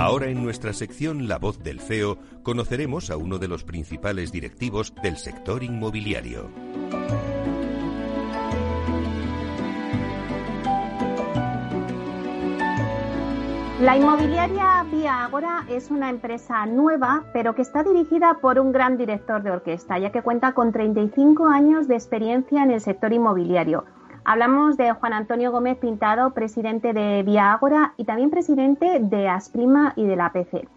Ahora en nuestra sección La voz del CEO conoceremos a uno de los principales directivos del sector inmobiliario. La inmobiliaria Vía Agora es una empresa nueva, pero que está dirigida por un gran director de orquesta, ya que cuenta con 35 años de experiencia en el sector inmobiliario. Hablamos de Juan Antonio Gómez Pintado, presidente de Vía Agora y también presidente de Asprima y de la PC.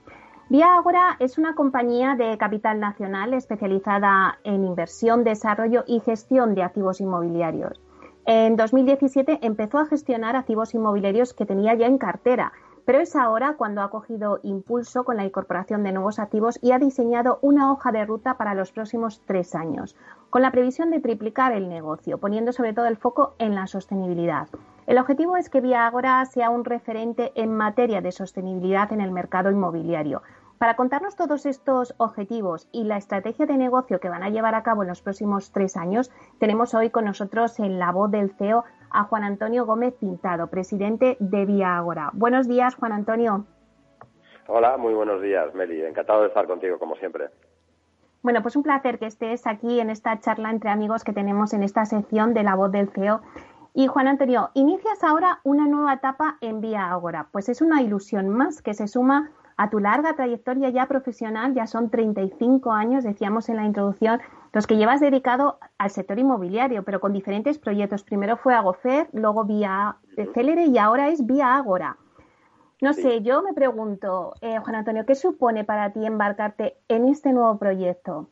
Vía Agora es una compañía de capital nacional especializada en inversión, desarrollo y gestión de activos inmobiliarios. En 2017 empezó a gestionar activos inmobiliarios que tenía ya en cartera pero es ahora cuando ha cogido impulso con la incorporación de nuevos activos y ha diseñado una hoja de ruta para los próximos tres años, con la previsión de triplicar el negocio, poniendo sobre todo el foco en la sostenibilidad. El objetivo es que Vía Agora sea un referente en materia de sostenibilidad en el mercado inmobiliario, para contarnos todos estos objetivos y la estrategia de negocio que van a llevar a cabo en los próximos tres años, tenemos hoy con nosotros en la voz del CEO a Juan Antonio Gómez Pintado, presidente de Vía Agora. Buenos días, Juan Antonio. Hola, muy buenos días, Meli. Encantado de estar contigo, como siempre. Bueno, pues un placer que estés aquí en esta charla entre amigos que tenemos en esta sección de la voz del CEO. Y Juan Antonio, inicias ahora una nueva etapa en Vía Agora. Pues es una ilusión más que se suma a tu larga trayectoria ya profesional, ya son 35 años, decíamos en la introducción, los que llevas dedicado al sector inmobiliario, pero con diferentes proyectos. Primero fue Agofer, luego Vía Célere y ahora es Vía Ágora. No sé, yo me pregunto, eh, Juan Antonio, ¿qué supone para ti embarcarte en este nuevo proyecto?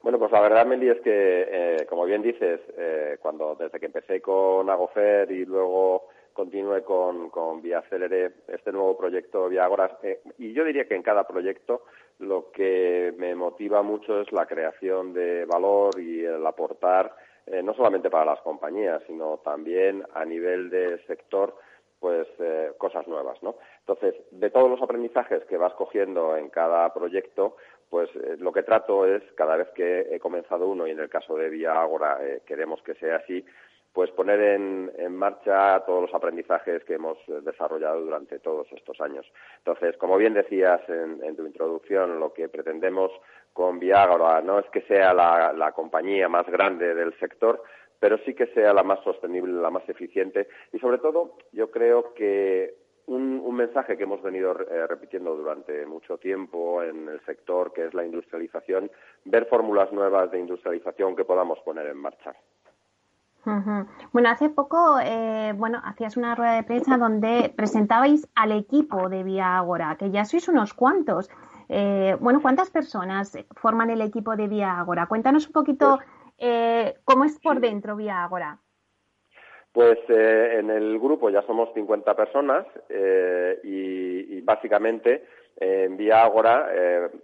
Bueno, pues la verdad, Meli, es que, eh, como bien dices, eh, cuando desde que empecé con Agofer y luego continúe con, con Vía Célere, este nuevo proyecto Vía Agora. Eh, y yo diría que en cada proyecto lo que me motiva mucho es la creación de valor y el aportar, eh, no solamente para las compañías, sino también a nivel de sector, pues eh, cosas nuevas, ¿no? Entonces, de todos los aprendizajes que vas cogiendo en cada proyecto, pues lo que trato es, cada vez que he comenzado uno, y en el caso de Vía Agora queremos que sea así, pues poner en, marcha todos los aprendizajes que hemos desarrollado durante todos estos años. Entonces, como bien decías en, tu introducción, lo que pretendemos con Viagra no es que sea la, compañía más grande del sector, pero sí que sea la más sostenible, la más eficiente y, sobre todo, yo creo que un, mensaje que hemos venido eh, repitiendo durante mucho tiempo en el sector, que es la industrialización, ver fórmulas nuevas de industrialización que podamos poner en marcha. Bueno, hace poco, eh, bueno, hacías una rueda de prensa donde presentabais al equipo de Vía Agora, que ya sois unos cuantos. Eh, bueno, ¿cuántas personas forman el equipo de Vía Agora? Cuéntanos un poquito pues eh, cómo es por dentro Vía Agora. Pues en el grupo ya somos 50 personas y, y, básicamente en Vía Agora,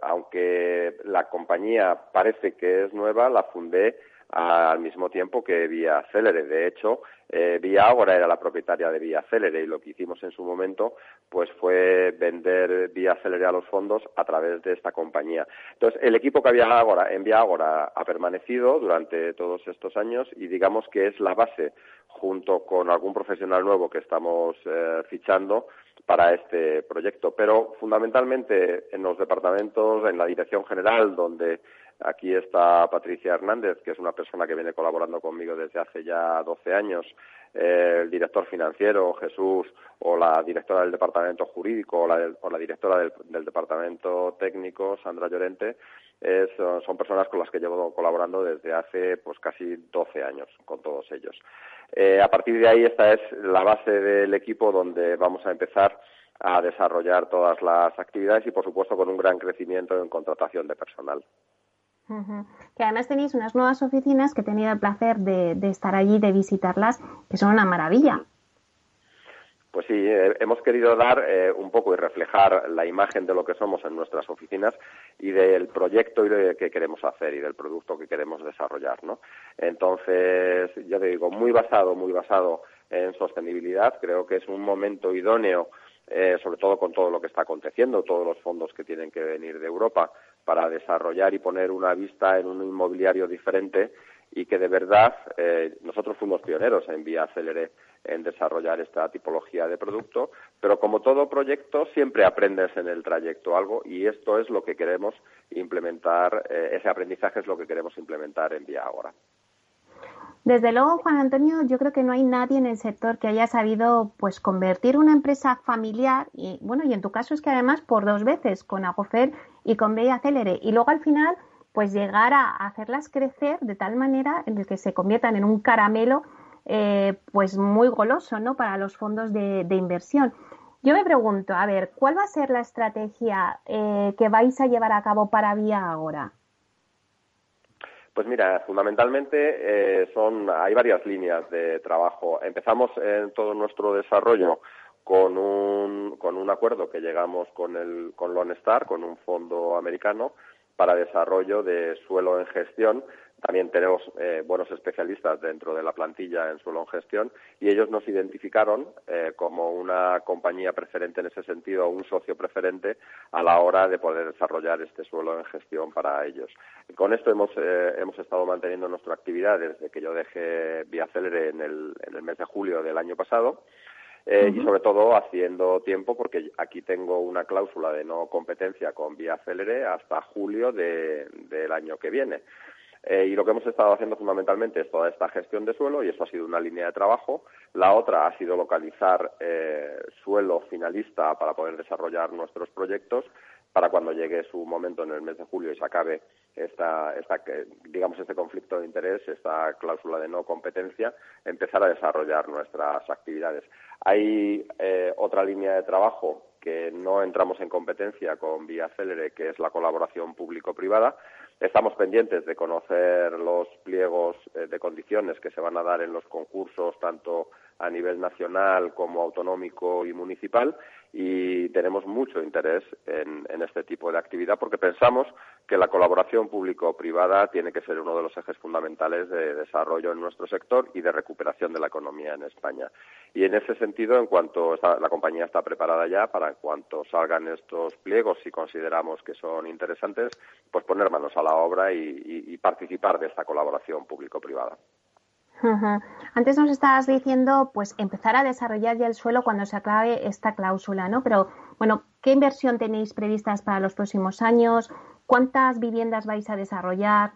aunque la compañía parece que es nueva, la fundé al mismo tiempo que Vía Célere. De hecho, eh, Vía Ágora era la propietaria de Vía Célere y lo que hicimos en su momento pues fue vender Vía Célere a los fondos a través de esta compañía. Entonces, el equipo que había Ágora, en Vía Ágora ha permanecido durante todos estos años y digamos que es la base junto con algún profesional nuevo que estamos eh, fichando para este proyecto. Pero fundamentalmente en los departamentos, en la dirección general, donde Aquí está Patricia Hernández, que es una persona que viene colaborando conmigo desde hace ya 12 años, eh, el director financiero, Jesús, o la directora del departamento jurídico, o la, directora del, departamento técnico, Sandra Llorente, son personas con las que llevo colaborando desde hace pues casi 12 años, con todos ellos. Eh, a partir de ahí, esta es la base del equipo donde vamos a empezar a desarrollar todas las actividades y, por supuesto, con un gran crecimiento en contratación de personal. Que además tenéis unas nuevas oficinas que he tenido el placer de, estar allí, de visitarlas, que son una maravilla. Pues sí, eh, hemos querido dar eh, un poco y reflejar la imagen de lo que somos en nuestras oficinas y del proyecto y de que queremos hacer y del producto que queremos desarrollar, ¿no? Entonces, ya te digo, muy basado, muy basado en sostenibilidad. Creo que es un momento idóneo eh, sobre todo con todo lo que está aconteciendo, todos los fondos que tienen que venir de Europa para desarrollar y poner una vista en un inmobiliario diferente y que de verdad eh, nosotros fuimos pioneros en Vía Célere en desarrollar esta tipología de producto, pero como todo proyecto siempre aprendes en el trayecto algo y esto es lo que queremos implementar, eh, ese aprendizaje es lo que queremos implementar en Vía Ahora. Desde luego, Juan Antonio, yo creo que no hay nadie en el sector que haya sabido pues convertir una empresa familiar y bueno, y en tu caso es que además por dos veces con Agofer y con Bella Célere y luego al final pues llegar a hacerlas crecer de tal manera en el que se conviertan en un caramelo eh, pues muy goloso, ¿no? Para los fondos de, inversión. Yo me pregunto, a ver, ¿cuál va a ser la estrategia eh, que vais a llevar a cabo para Vía ahora? Pues mira, fundamentalmente eh, son hay varias líneas de trabajo. Empezamos en todo nuestro desarrollo con un, con un acuerdo que llegamos con el con Lone Star, con un fondo americano para desarrollo de suelo en gestión también tenemos eh, buenos especialistas dentro de la plantilla en suelo en gestión y ellos nos identificaron eh, como una compañía preferente en ese sentido, un socio preferente a la hora de poder desarrollar este suelo en gestión para ellos. Con esto hemos, eh, hemos estado manteniendo nuestra actividad desde que yo dejé Vía Célere en el, en el mes de julio del año pasado. y sobre todo haciendo tiempo porque aquí tengo una cláusula de no competencia con Vía Célere hasta julio del año que viene. Eh, y lo que hemos estado haciendo fundamentalmente es toda esta gestión de suelo y eso ha sido una línea de trabajo. La otra ha sido localizar eh, suelo finalista para poder desarrollar nuestros proyectos para cuando llegue su momento en el mes de julio y se acabe esta, esta, digamos, este conflicto de interés, esta cláusula de no competencia, empezar a desarrollar nuestras actividades. Hay eh, otra línea de trabajo que no entramos en competencia con Vía Célere, que es la colaboración público-privada, Estamos pendientes de conocer los pliegos eh, de condiciones que se van a dar en los concursos, tanto a nivel nacional como autonómico y municipal, y tenemos mucho interés en, este tipo de actividad porque pensamos que la colaboración público-privada tiene que ser uno de los ejes fundamentales de desarrollo en nuestro sector y de recuperación de la economía en España. Y en ese sentido, en cuanto la compañía está preparada ya para en cuanto salgan estos pliegos, si consideramos que son interesantes, pues poner manos a la obra y participar de esta colaboración público-privada. Antes nos estabas diciendo, pues empezar a desarrollar ya el suelo cuando se acabe esta cláusula, ¿no? Pero, bueno, ¿qué inversión tenéis previstas para los próximos años? ¿Cuántas viviendas vais a desarrollar?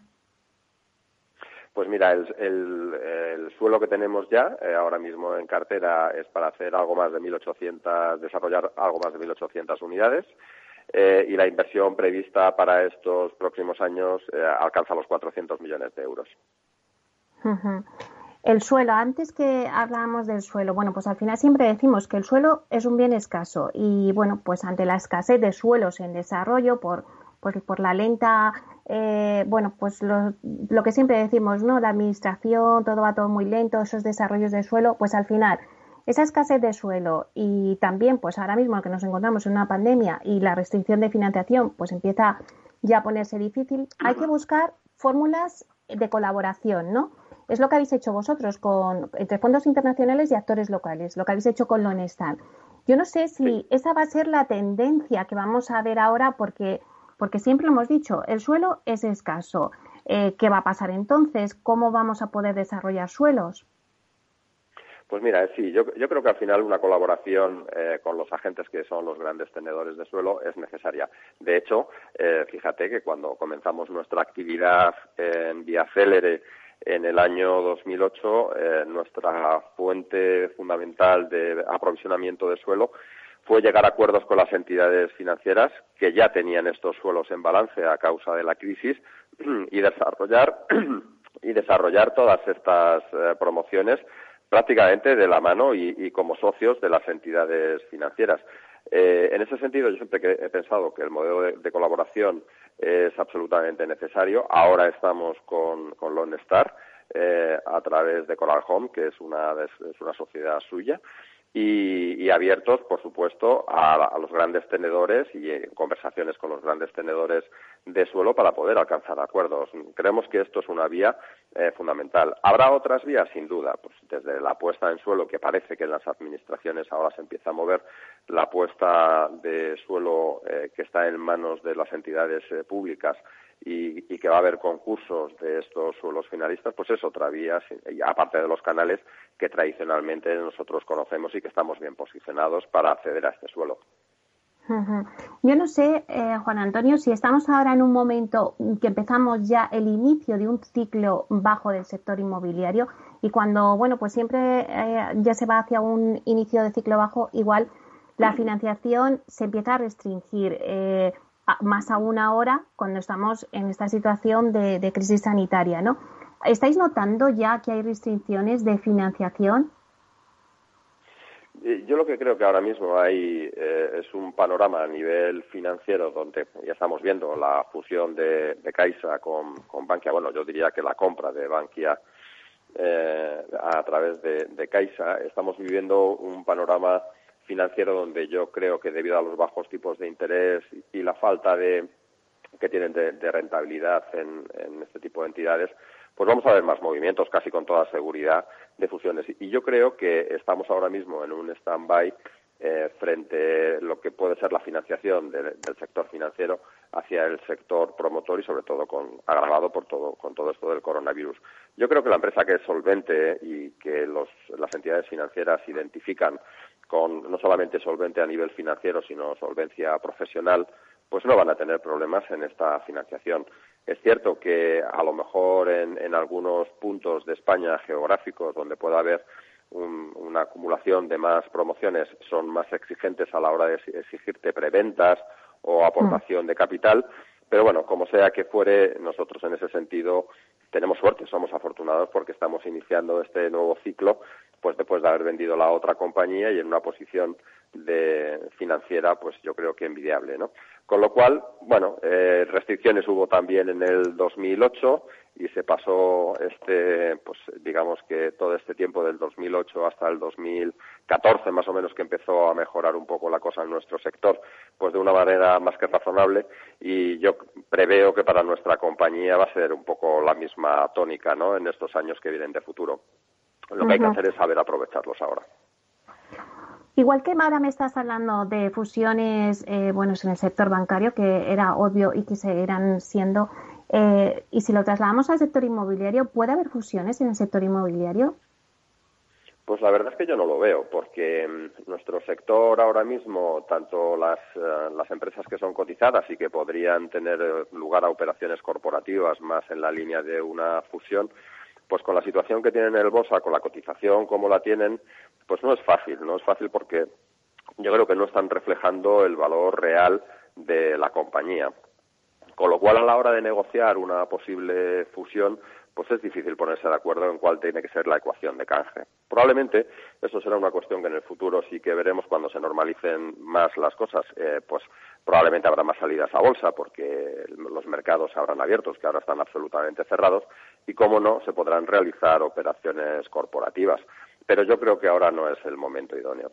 Pues mira, el, suelo que tenemos ya eh, ahora mismo en cartera es para hacer algo más de 1.800, desarrollar algo más de 1.800 unidades. Eh, y la inversión prevista para estos próximos años eh, alcanza los 400 millones de euros. El suelo, antes que hablábamos del suelo, bueno, pues al final siempre decimos que el suelo es un bien escaso y bueno, pues ante la escasez de suelos en desarrollo por, pues por la lenta, eh, bueno, pues lo, lo, que siempre decimos, ¿no? La administración, todo va todo muy lento, esos desarrollos de suelo, pues al final esa escasez de suelo y también, pues ahora mismo que nos encontramos en una pandemia y la restricción de financiación, pues empieza ya a ponerse difícil, hay que buscar fórmulas de colaboración, ¿no? Es lo que habéis hecho vosotros con, entre fondos internacionales y actores locales, lo que habéis hecho con Lonestar. Yo no sé si esa va a ser la tendencia que vamos a ver ahora porque, porque siempre hemos dicho, el suelo es escaso. Eh, ¿Qué va a pasar entonces? ¿Cómo vamos a poder desarrollar suelos? Pues mira, sí, yo, creo que al final una colaboración eh, con los agentes que son los grandes tenedores de suelo es necesaria. De hecho, eh, fíjate que cuando comenzamos nuestra actividad en Vía Célere en el año 2008, eh, nuestra fuente fundamental de aprovisionamiento de suelo fue llegar a acuerdos con las entidades financieras que ya tenían estos suelos en balance a causa de la crisis y desarrollar y desarrollar todas estas eh, promociones prácticamente de la mano y, como socios de las entidades financieras. Eh, en ese sentido, yo siempre he pensado que el modelo de colaboración es absolutamente necesario. Ahora estamos con, con Lone Star eh, a través de Coral Home, que es una, es una sociedad suya y, abiertos, por supuesto, a, los grandes tenedores y en conversaciones con los grandes tenedores de suelo para poder alcanzar acuerdos. Creemos que esto es una vía eh, fundamental. ¿Habrá otras vías? Sin duda. Pues desde la puesta en suelo, que parece que en las administraciones ahora se empieza a mover, la puesta de suelo eh, que está en manos de las entidades eh, públicas y, que va a haber concursos de estos suelos finalistas, pues es otra vía, aparte de los canales que tradicionalmente nosotros conocemos y que estamos bien posicionados para acceder a este suelo. Yo no sé, eh, Juan Antonio, si estamos ahora en un momento que empezamos ya el inicio de un ciclo bajo del sector inmobiliario y cuando, bueno, pues siempre eh, ya se va hacia un inicio de ciclo bajo, igual la financiación se empieza a restringir. Eh, más aún ahora cuando estamos en esta situación de, de crisis sanitaria, ¿no? ¿Estáis notando ya que hay restricciones de financiación? Yo lo que creo que ahora mismo hay eh, es un panorama a nivel financiero donde ya estamos viendo la fusión de, de Caixa con, con, Bankia. Bueno, yo diría que la compra de Bankia eh, a través de, de Caixa. Estamos viviendo un panorama financiero donde yo creo que debido a los bajos tipos de interés y la falta de que tienen de, rentabilidad en, en, este tipo de entidades, pues vamos a ver más movimientos, casi con toda seguridad, de fusiones. Y yo creo que estamos ahora mismo en un stand-by eh, frente a lo que puede ser la financiación del sector financiero hacia el sector promotor y sobre todo con, agravado por todo, con todo esto del coronavirus. Yo creo que la empresa que es solvente y que los, las entidades financieras identifican con no solamente solvente a nivel financiero, sino solvencia profesional, pues no van a tener problemas en esta financiación. Es cierto que a lo mejor en, en algunos puntos de España geográficos donde pueda haber una acumulación de más promociones son más exigentes a la hora de exigirte preventas o aportación mm. de capital, pero bueno, como sea que fuere, nosotros en ese sentido tenemos suerte, somos afortunados porque estamos iniciando este nuevo ciclo pues después de haber vendido la otra compañía y en una posición de financiera, pues yo creo que envidiable, ¿no? Con lo cual, bueno, eh, restricciones hubo también en el 2008 y se pasó este, pues digamos que todo este tiempo del 2008 hasta el 2014 más o menos que empezó a mejorar un poco la cosa en nuestro sector, pues de una manera más que razonable y yo preveo que para nuestra compañía va a ser un poco la misma tónica, ¿no? En estos años que vienen de futuro. Lo que hay que hacer es saber aprovecharlos ahora. Igual que ahora me estás hablando de fusiones eh, en el sector bancario, que era obvio y que seguirán siendo, eh, y si lo trasladamos al sector inmobiliario, ¿puede haber fusiones en el sector inmobiliario? Pues la verdad es que yo no lo veo, porque mm, nuestro sector ahora mismo, tanto las, eh, las empresas que son cotizadas y que podrían tener lugar a operaciones corporativas más en la línea de una fusión, pues con la situación que tienen en el Bosa, con la cotización como la tienen, pues no es fácil, no es fácil porque yo creo que no están reflejando el valor real de la compañía. Con lo cual, a la hora de negociar una posible fusión, pues es difícil ponerse de acuerdo en cuál tiene que ser la ecuación de canje. Probablemente eso será una cuestión que en el futuro sí que veremos cuando se normalicen más las cosas, eh, pues probablemente habrá más salidas a bolsa porque los mercados se habrán abiertos, que ahora están absolutamente cerrados, y cómo no, se podrán realizar operaciones corporativas. Pero yo creo que ahora no es el momento idóneo.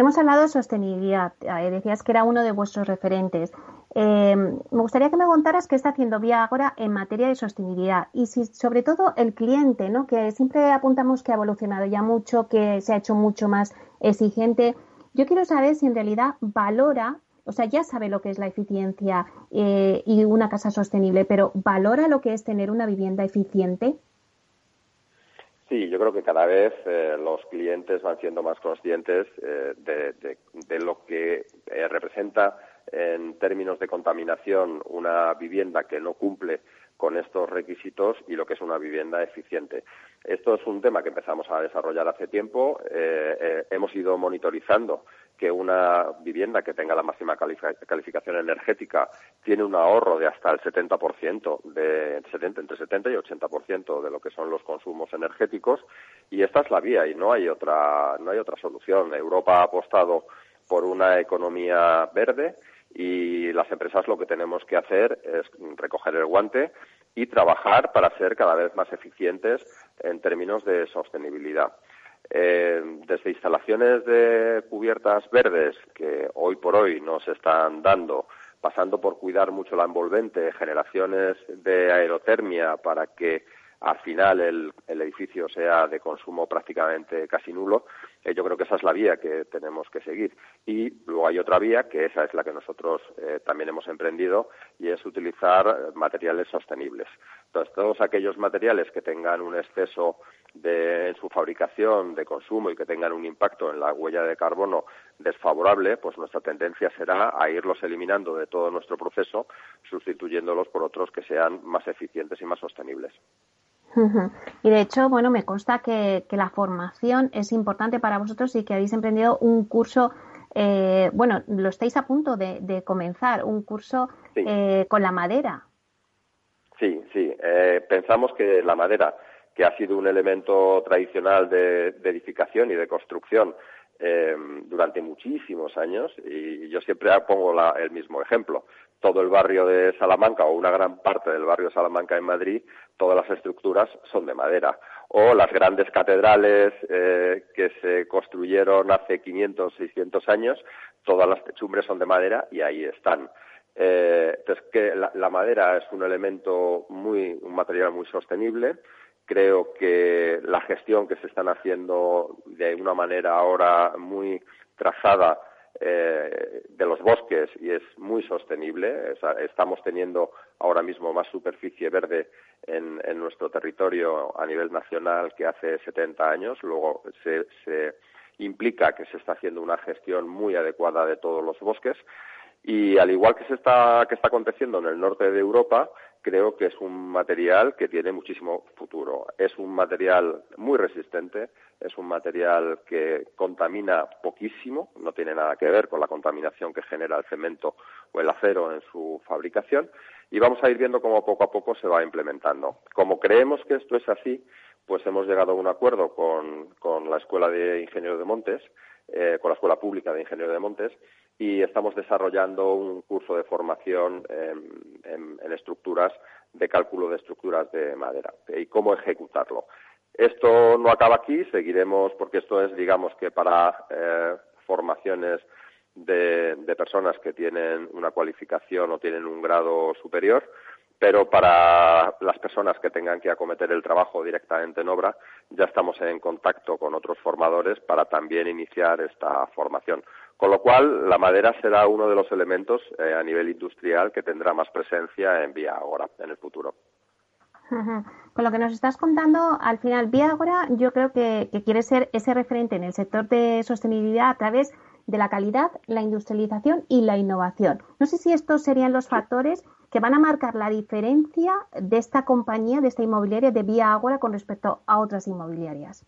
Hemos hablado de sostenibilidad. Eh, decías que era uno de vuestros referentes. Eh, me gustaría que me contaras qué está haciendo Vía Agora en materia de sostenibilidad y si, sobre todo el cliente, ¿no? que siempre apuntamos que ha evolucionado ya mucho, que se ha hecho mucho más exigente. Yo quiero saber si en realidad valora, o sea, ya sabe lo que es la eficiencia eh, y una casa sostenible, pero valora lo que es tener una vivienda eficiente. Sí, yo creo que cada vez eh, los clientes van siendo más conscientes de, de, lo que representa en términos de contaminación una vivienda que no cumple con estos requisitos y lo que es una vivienda eficiente. Esto es un tema que empezamos a desarrollar hace tiempo. Eh, eh, hemos ido monitorizando que una vivienda que tenga la máxima calificación energética tiene un ahorro de hasta el 70%, de 70, entre 70 y 80% de lo que son los consumos energéticos y esta es la vía y no hay otra, no hay otra solución. Europa ha apostado por una economía verde y las empresas lo que tenemos que hacer es recoger el guante y trabajar para ser cada vez más eficientes en términos de sostenibilidad. Eh, desde instalaciones de cubiertas verdes que hoy por hoy no se están dando, pasando por cuidar mucho la envolvente, generaciones de aerotermia para que al final el, edificio sea de consumo prácticamente casi nulo, eh, yo creo que esa es la vía que tenemos que seguir. Y luego hay otra vía, que esa es la que nosotros eh, también hemos emprendido, y es utilizar materiales sostenibles. Entonces, todos aquellos materiales que tengan un exceso de, su fabricación, de consumo y que tengan un impacto en la huella de carbono desfavorable, pues nuestra tendencia será a irlos eliminando de todo nuestro proceso, sustituyéndolos por otros que sean más eficientes y más sostenibles. Y de hecho, bueno, me consta que, la formación es importante para vosotros y que habéis emprendido un curso, eh, bueno, lo estáis a punto de, comenzar, un curso eh, con la madera. Sí, sí. Eh, pensamos que la madera, que ha sido un elemento tradicional de, edificación y de construcción durante muchísimos años, y yo siempre pongo el mismo ejemplo todo el barrio de Salamanca o una gran parte del barrio de Salamanca en Madrid, todas las estructuras son de madera. O las grandes catedrales eh, que se construyeron hace 500, 600 años, todas las techumbres son de madera y ahí están. Eh, entonces, la, madera es un elemento muy, un material muy sostenible. Creo que la gestión que se están haciendo de una manera ahora muy trazada eh, de los bosques y es muy sostenible. estamos teniendo ahora mismo más superficie verde en, nuestro territorio a nivel nacional que hace 70 años. Luego se, se implica que se está haciendo una gestión muy adecuada de todos los bosques y al igual que se está que está aconteciendo en el norte de Europa, creo que es un material que tiene muchísimo futuro. Es un material muy resistente, es un material que contamina poquísimo, no tiene nada que ver con la contaminación que genera el cemento o el acero en su fabricación y vamos a ir viendo cómo poco a poco se va implementando. Como creemos que esto es así, pues hemos llegado a un acuerdo con, con la Escuela de Ingenieros de Montes, eh, con la Escuela Pública de Ingenieros de Montes, y estamos desarrollando un curso de formación en, estructuras de cálculo de estructuras de madera y cómo ejecutarlo. Esto no acaba aquí, seguiremos porque esto es, digamos que para eh, formaciones de, personas que tienen una cualificación o tienen un grado superior, pero para las personas que tengan que acometer el trabajo directamente en obra, ya estamos en contacto con otros formadores para también iniciar esta formación. Con lo cual, la madera será uno de los elementos eh, a nivel industrial que tendrá más presencia en Vía Agora en el futuro. Con lo que nos estás contando, al final, Vía Agora yo creo que, quiere ser ese referente en el sector de sostenibilidad a través de la calidad, la industrialización y la innovación. No sé si estos serían los factores que van a marcar la diferencia de esta compañía, de esta inmobiliaria de Vía Agora con respecto a otras inmobiliarias.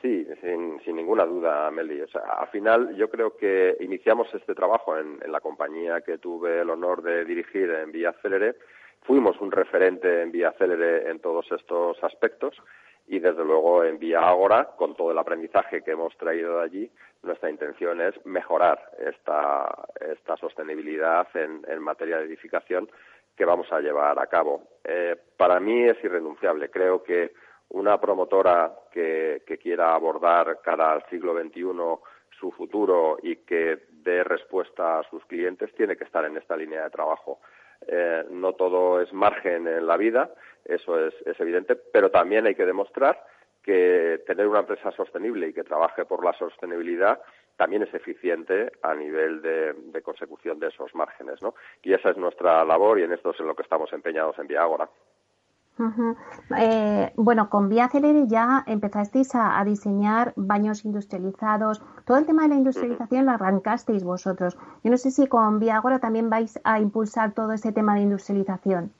Sí, sin, ninguna duda, Meli. O sea, al final yo creo que iniciamos este trabajo en, la compañía que tuve el honor de dirigir en Vía Célere. Fuimos un referente en Vía Célere en todos estos aspectos y desde luego en Vía Ágora, con todo el aprendizaje que hemos traído de allí, nuestra intención es mejorar esta, esta sostenibilidad en, materia de edificación que vamos a llevar a cabo. Eh, para mí es irrenunciable. Creo que una promotora que, quiera abordar cara al siglo XXI su futuro y que dé respuesta a sus clientes tiene que estar en esta línea de trabajo. Eh, no todo es margen en la vida, eso es, evidente, pero también hay que demostrar que tener una empresa sostenible y que trabaje por la sostenibilidad también es eficiente a nivel de, consecución de esos márgenes, ¿no? Y esa es nuestra labor y en esto es en lo que estamos empeñados en Viagora. Eh, bueno, con Vía Celere ya empezasteis a, diseñar baños industrializados. Todo el tema de la industrialización lo arrancasteis vosotros. Yo no sé si con Vía Agora también vais a impulsar todo ese tema de industrialización.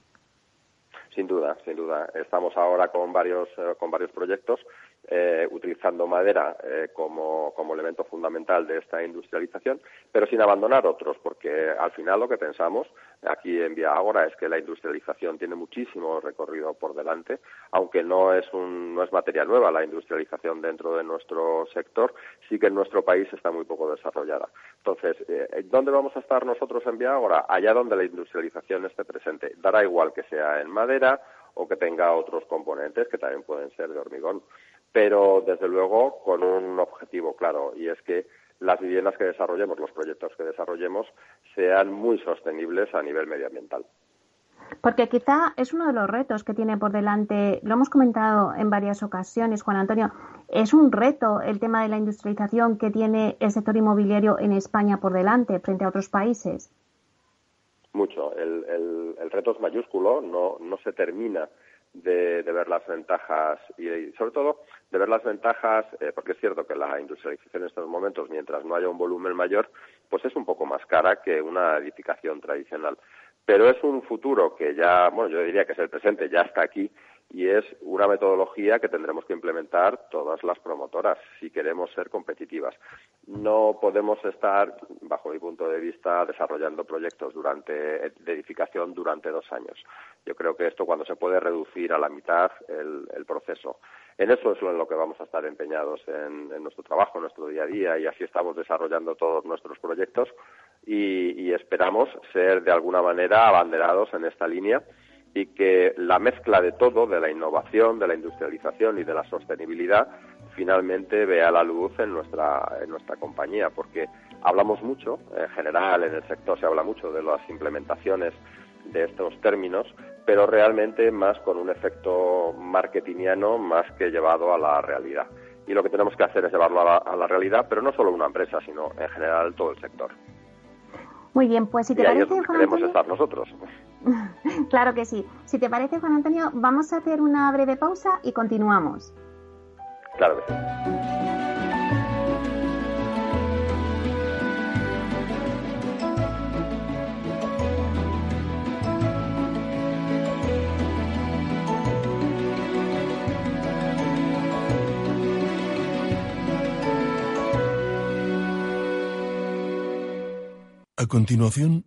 Sin duda, sin duda. Estamos ahora con varios, eh, con varios proyectos eh, utilizando madera eh, como, elemento fundamental de esta industrialización, pero sin abandonar otros, porque al final lo que pensamos aquí en Vía Ágora es que la industrialización tiene muchísimo recorrido por delante, aunque no es, un, no es materia nueva la industrialización dentro de nuestro sector, sí que en nuestro país está muy poco desarrollada. Entonces, eh, ¿dónde vamos a estar nosotros en Vía Ágora? Allá donde la industrialización esté presente. Dará igual que sea en madera o que tenga otros componentes que también pueden ser de hormigón pero desde luego con un objetivo claro y es que las viviendas que desarrollemos, los proyectos que desarrollemos, sean muy sostenibles a nivel medioambiental. Porque quizá es uno de los retos que tiene por delante, lo hemos comentado en varias ocasiones, Juan Antonio, es un reto el tema de la industrialización que tiene el sector inmobiliario en España por delante frente a otros países. Mucho. El, reto es mayúsculo, no, no se termina de, ver las ventajas y, sobre todo de ver las ventajas, eh, porque es cierto que la industrialización en estos momentos, mientras no haya un volumen mayor, pues es un poco más cara que una edificación tradicional. Pero es un futuro que ya, bueno, yo diría que es el presente, ya está aquí y es una metodología que tendremos que implementar todas las promotoras si queremos ser competitivas. No podemos estar, bajo mi punto de vista, desarrollando proyectos durante, de edificación durante dos años. Yo creo que esto cuando se puede reducir a la mitad el, proceso. En eso es en lo que vamos a estar empeñados en, nuestro trabajo, en nuestro día a día, y así estamos desarrollando todos nuestros proyectos y esperamos ser de alguna manera abanderados en esta línea y que la mezcla de todo, de la innovación, de la industrialización y de la sostenibilidad, finalmente vea la luz en nuestra, en nuestra compañía, porque hablamos mucho, en general en el sector se habla mucho de las implementaciones de estos términos, pero realmente más con un efecto marketingiano más que llevado a la realidad. Y lo que tenemos que hacer es llevarlo a la, a la realidad, pero no solo una empresa, sino en general todo el sector. Muy bien, pues si te parece, queremos estar nosotros. claro que sí. Si te parece, Juan Antonio, vamos a hacer una breve pausa y continuamos. Claro que sí. A continuación,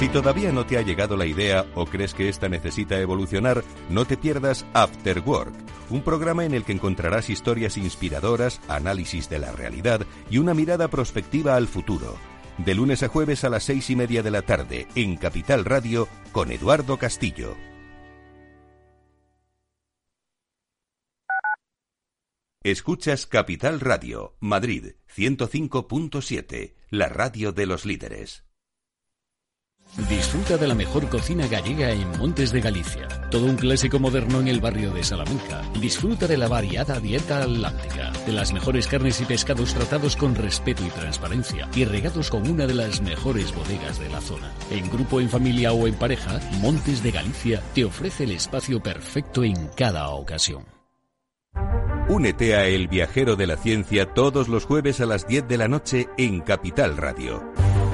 Si todavía no te ha llegado la idea o crees que esta necesita evolucionar, no te pierdas After Work, un programa en el que encontrarás historias inspiradoras, análisis de la realidad y una mirada prospectiva al futuro. De lunes a jueves a las seis y media de la tarde en Capital Radio con Eduardo Castillo. Escuchas Capital Radio, Madrid 105.7, la radio de los líderes. Disfruta de la mejor cocina gallega en Montes de Galicia. Todo un clásico moderno en el barrio de Salamanca. Disfruta de la variada dieta atlántica, de las mejores carnes y pescados tratados con respeto y transparencia y regados con una de las mejores bodegas de la zona. En grupo, en familia o en pareja, Montes de Galicia te ofrece el espacio perfecto en cada ocasión. Únete a El Viajero de la Ciencia todos los jueves a las 10 de la noche en Capital Radio.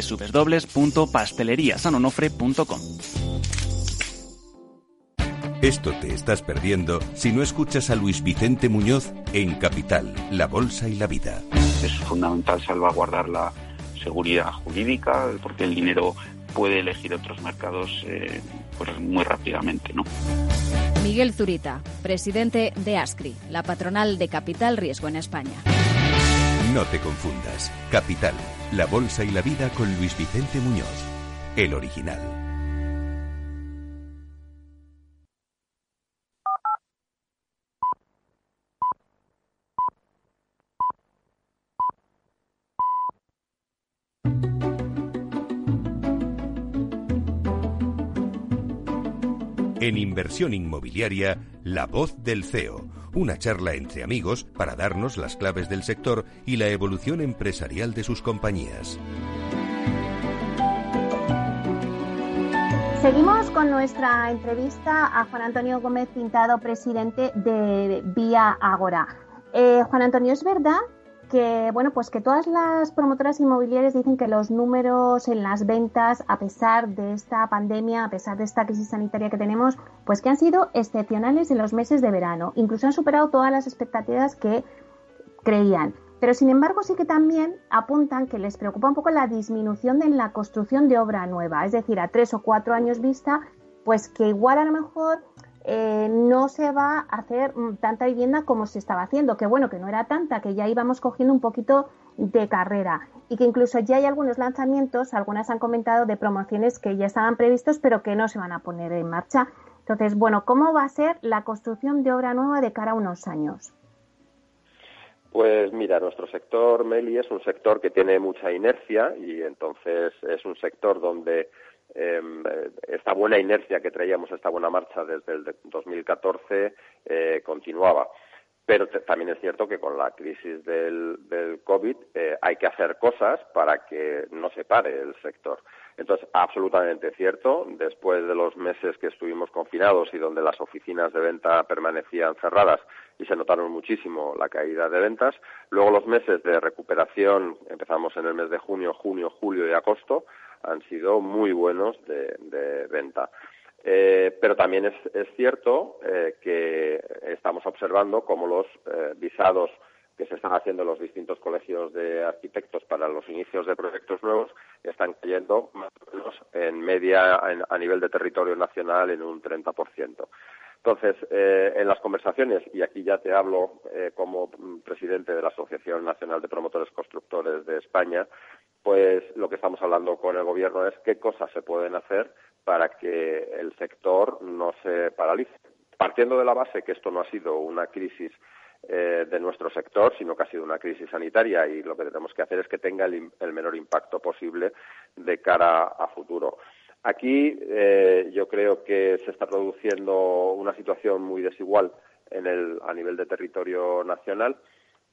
subes www.pasteleriasanonofre.com. Esto te estás perdiendo si no escuchas a Luis Vicente Muñoz en Capital, La Bolsa y la Vida. Es fundamental salvaguardar la seguridad jurídica porque el dinero puede elegir otros mercados eh, pues muy rápidamente, ¿no? Miguel Zurita, presidente de ASCRI, la patronal de Capital Riesgo en España. No te confundas. Capital, la bolsa y la vida con Luis Vicente Muñoz, el original. En inversión inmobiliaria, la voz del CEO. Una charla entre amigos para darnos las claves del sector y la evolución empresarial de sus compañías. Seguimos con nuestra entrevista a Juan Antonio Gómez Pintado, presidente de Vía Agora. Eh, Juan Antonio, ¿es verdad que bueno, pues que todas las promotoras inmobiliarias dicen que los números en las ventas, a pesar de esta pandemia, a pesar de esta crisis sanitaria que tenemos, pues que han sido excepcionales en los meses de verano. Incluso han superado todas las expectativas que creían. Pero sin embargo sí que también apuntan que les preocupa un poco la disminución en la construcción de obra nueva, es decir, a tres o cuatro años vista, pues que igual a lo mejor eh, no se va a hacer mm, tanta vivienda como se estaba haciendo, que bueno, que no era tanta, que ya íbamos cogiendo un poquito de carrera y que incluso ya hay algunos lanzamientos, algunas han comentado de promociones que ya estaban previstos pero que no se van a poner en marcha. Entonces, bueno, ¿cómo va a ser la construcción de obra nueva de cara a unos años? Pues mira, nuestro sector, Meli, es un sector que tiene mucha inercia y entonces es un sector donde eh, esta buena inercia que traíamos, esta buena marcha desde el 2014 eh, continuaba. Pero también es cierto que con la crisis del, del COVID eh, hay que hacer cosas para que no se pare el sector. Entonces, absolutamente cierto, después de los meses que estuvimos confinados y donde las oficinas de venta permanecían cerradas y se notaron muchísimo la caída de ventas, luego los meses de recuperación, empezamos en el mes de junio, junio, julio y agosto, han sido muy buenos de, venta. Eh, pero también es, cierto eh, que estamos observando cómo los eh, visados que se están haciendo en los distintos colegios de arquitectos para los inicios de proyectos nuevos están cayendo más o menos en media a nivel de territorio nacional en un 30%. Entonces, en las conversaciones, y aquí ya te hablo como presidente de la Asociación Nacional de Promotores Constructores de España, pues lo que estamos hablando con el gobierno es qué cosas se pueden hacer para que el sector no se paralice. Partiendo de la base que esto no ha sido una crisis eh, de nuestro sector, sino que ha sido una crisis sanitaria y lo que tenemos que hacer es que tenga el, menor impacto posible de cara a futuro. Aquí eh, yo creo que se está produciendo una situación muy desigual en el, a nivel de territorio nacional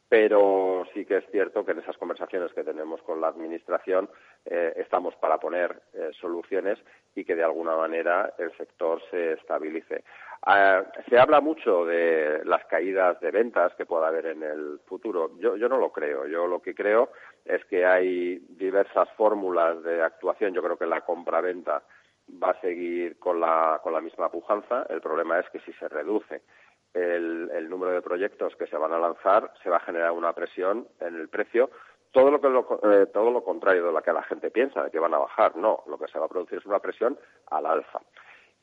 pero sí que es cierto que en esas conversaciones que tenemos con la Administración eh, estamos para poner eh, soluciones y que de alguna manera el sector se estabilice. Ah, se habla mucho de las caídas de ventas que pueda haber en el futuro. Yo, yo no lo creo. Yo lo que creo es que hay diversas fórmulas de actuación. Yo creo que la compra-venta va a seguir con la, con la misma pujanza. El problema es que si se reduce el, número de proyectos que se van a lanzar, se va a generar una presión en el precio. Todo lo, que eh, todo lo contrario de lo que la gente piensa, de que van a bajar. No, lo que se va a producir es una presión al alza.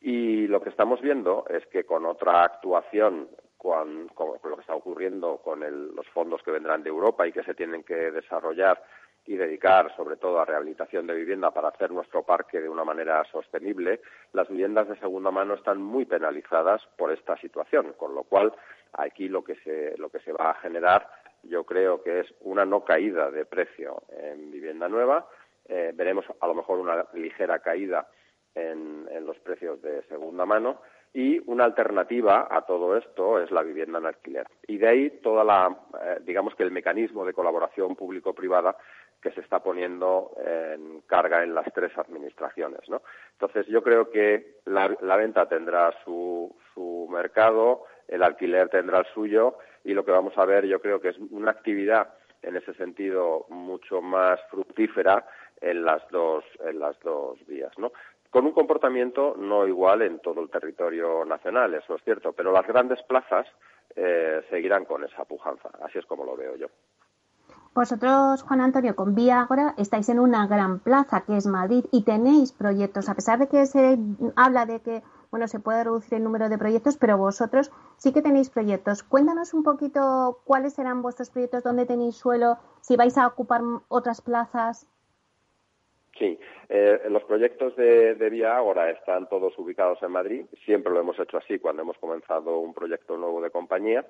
Y lo que estamos viendo es que con otra actuación, con, lo que está ocurriendo con los fondos que vendrán de Europa y que se tienen que desarrollar y dedicar sobre todo a rehabilitación de vivienda para hacer nuestro parque de una manera sostenible, las viviendas de segunda mano están muy penalizadas por esta situación, con lo cual aquí lo que se, lo que se va a generar yo creo que es una no caída de precio en vivienda nueva, eh, veremos a lo mejor una ligera caída en, los precios de segunda mano, y una alternativa a todo esto es la vivienda en alquiler. Y de ahí toda la, eh, digamos que el mecanismo de colaboración público-privada que se está poniendo en carga en las tres administraciones, ¿no? Entonces yo creo que la, venta tendrá su, su mercado, el alquiler tendrá el suyo y lo que vamos a ver yo creo que es una actividad en ese sentido mucho más fructífera en las dos en las dos vías, ¿no? con un comportamiento no igual en todo el territorio nacional, eso es cierto, pero las grandes plazas eh, seguirán con esa pujanza, así es como lo veo yo. Vosotros, Juan Antonio, con Vía Agora estáis en una gran plaza que es Madrid y tenéis proyectos, a pesar de que se habla de que bueno, se puede reducir el número de proyectos, pero vosotros sí que tenéis proyectos. Cuéntanos un poquito cuáles serán vuestros proyectos, dónde tenéis suelo, si vais a ocupar otras plazas. Sí, eh, los proyectos de, de, Vía Agora están todos ubicados en Madrid. Siempre lo hemos hecho así cuando hemos comenzado un proyecto nuevo de compañía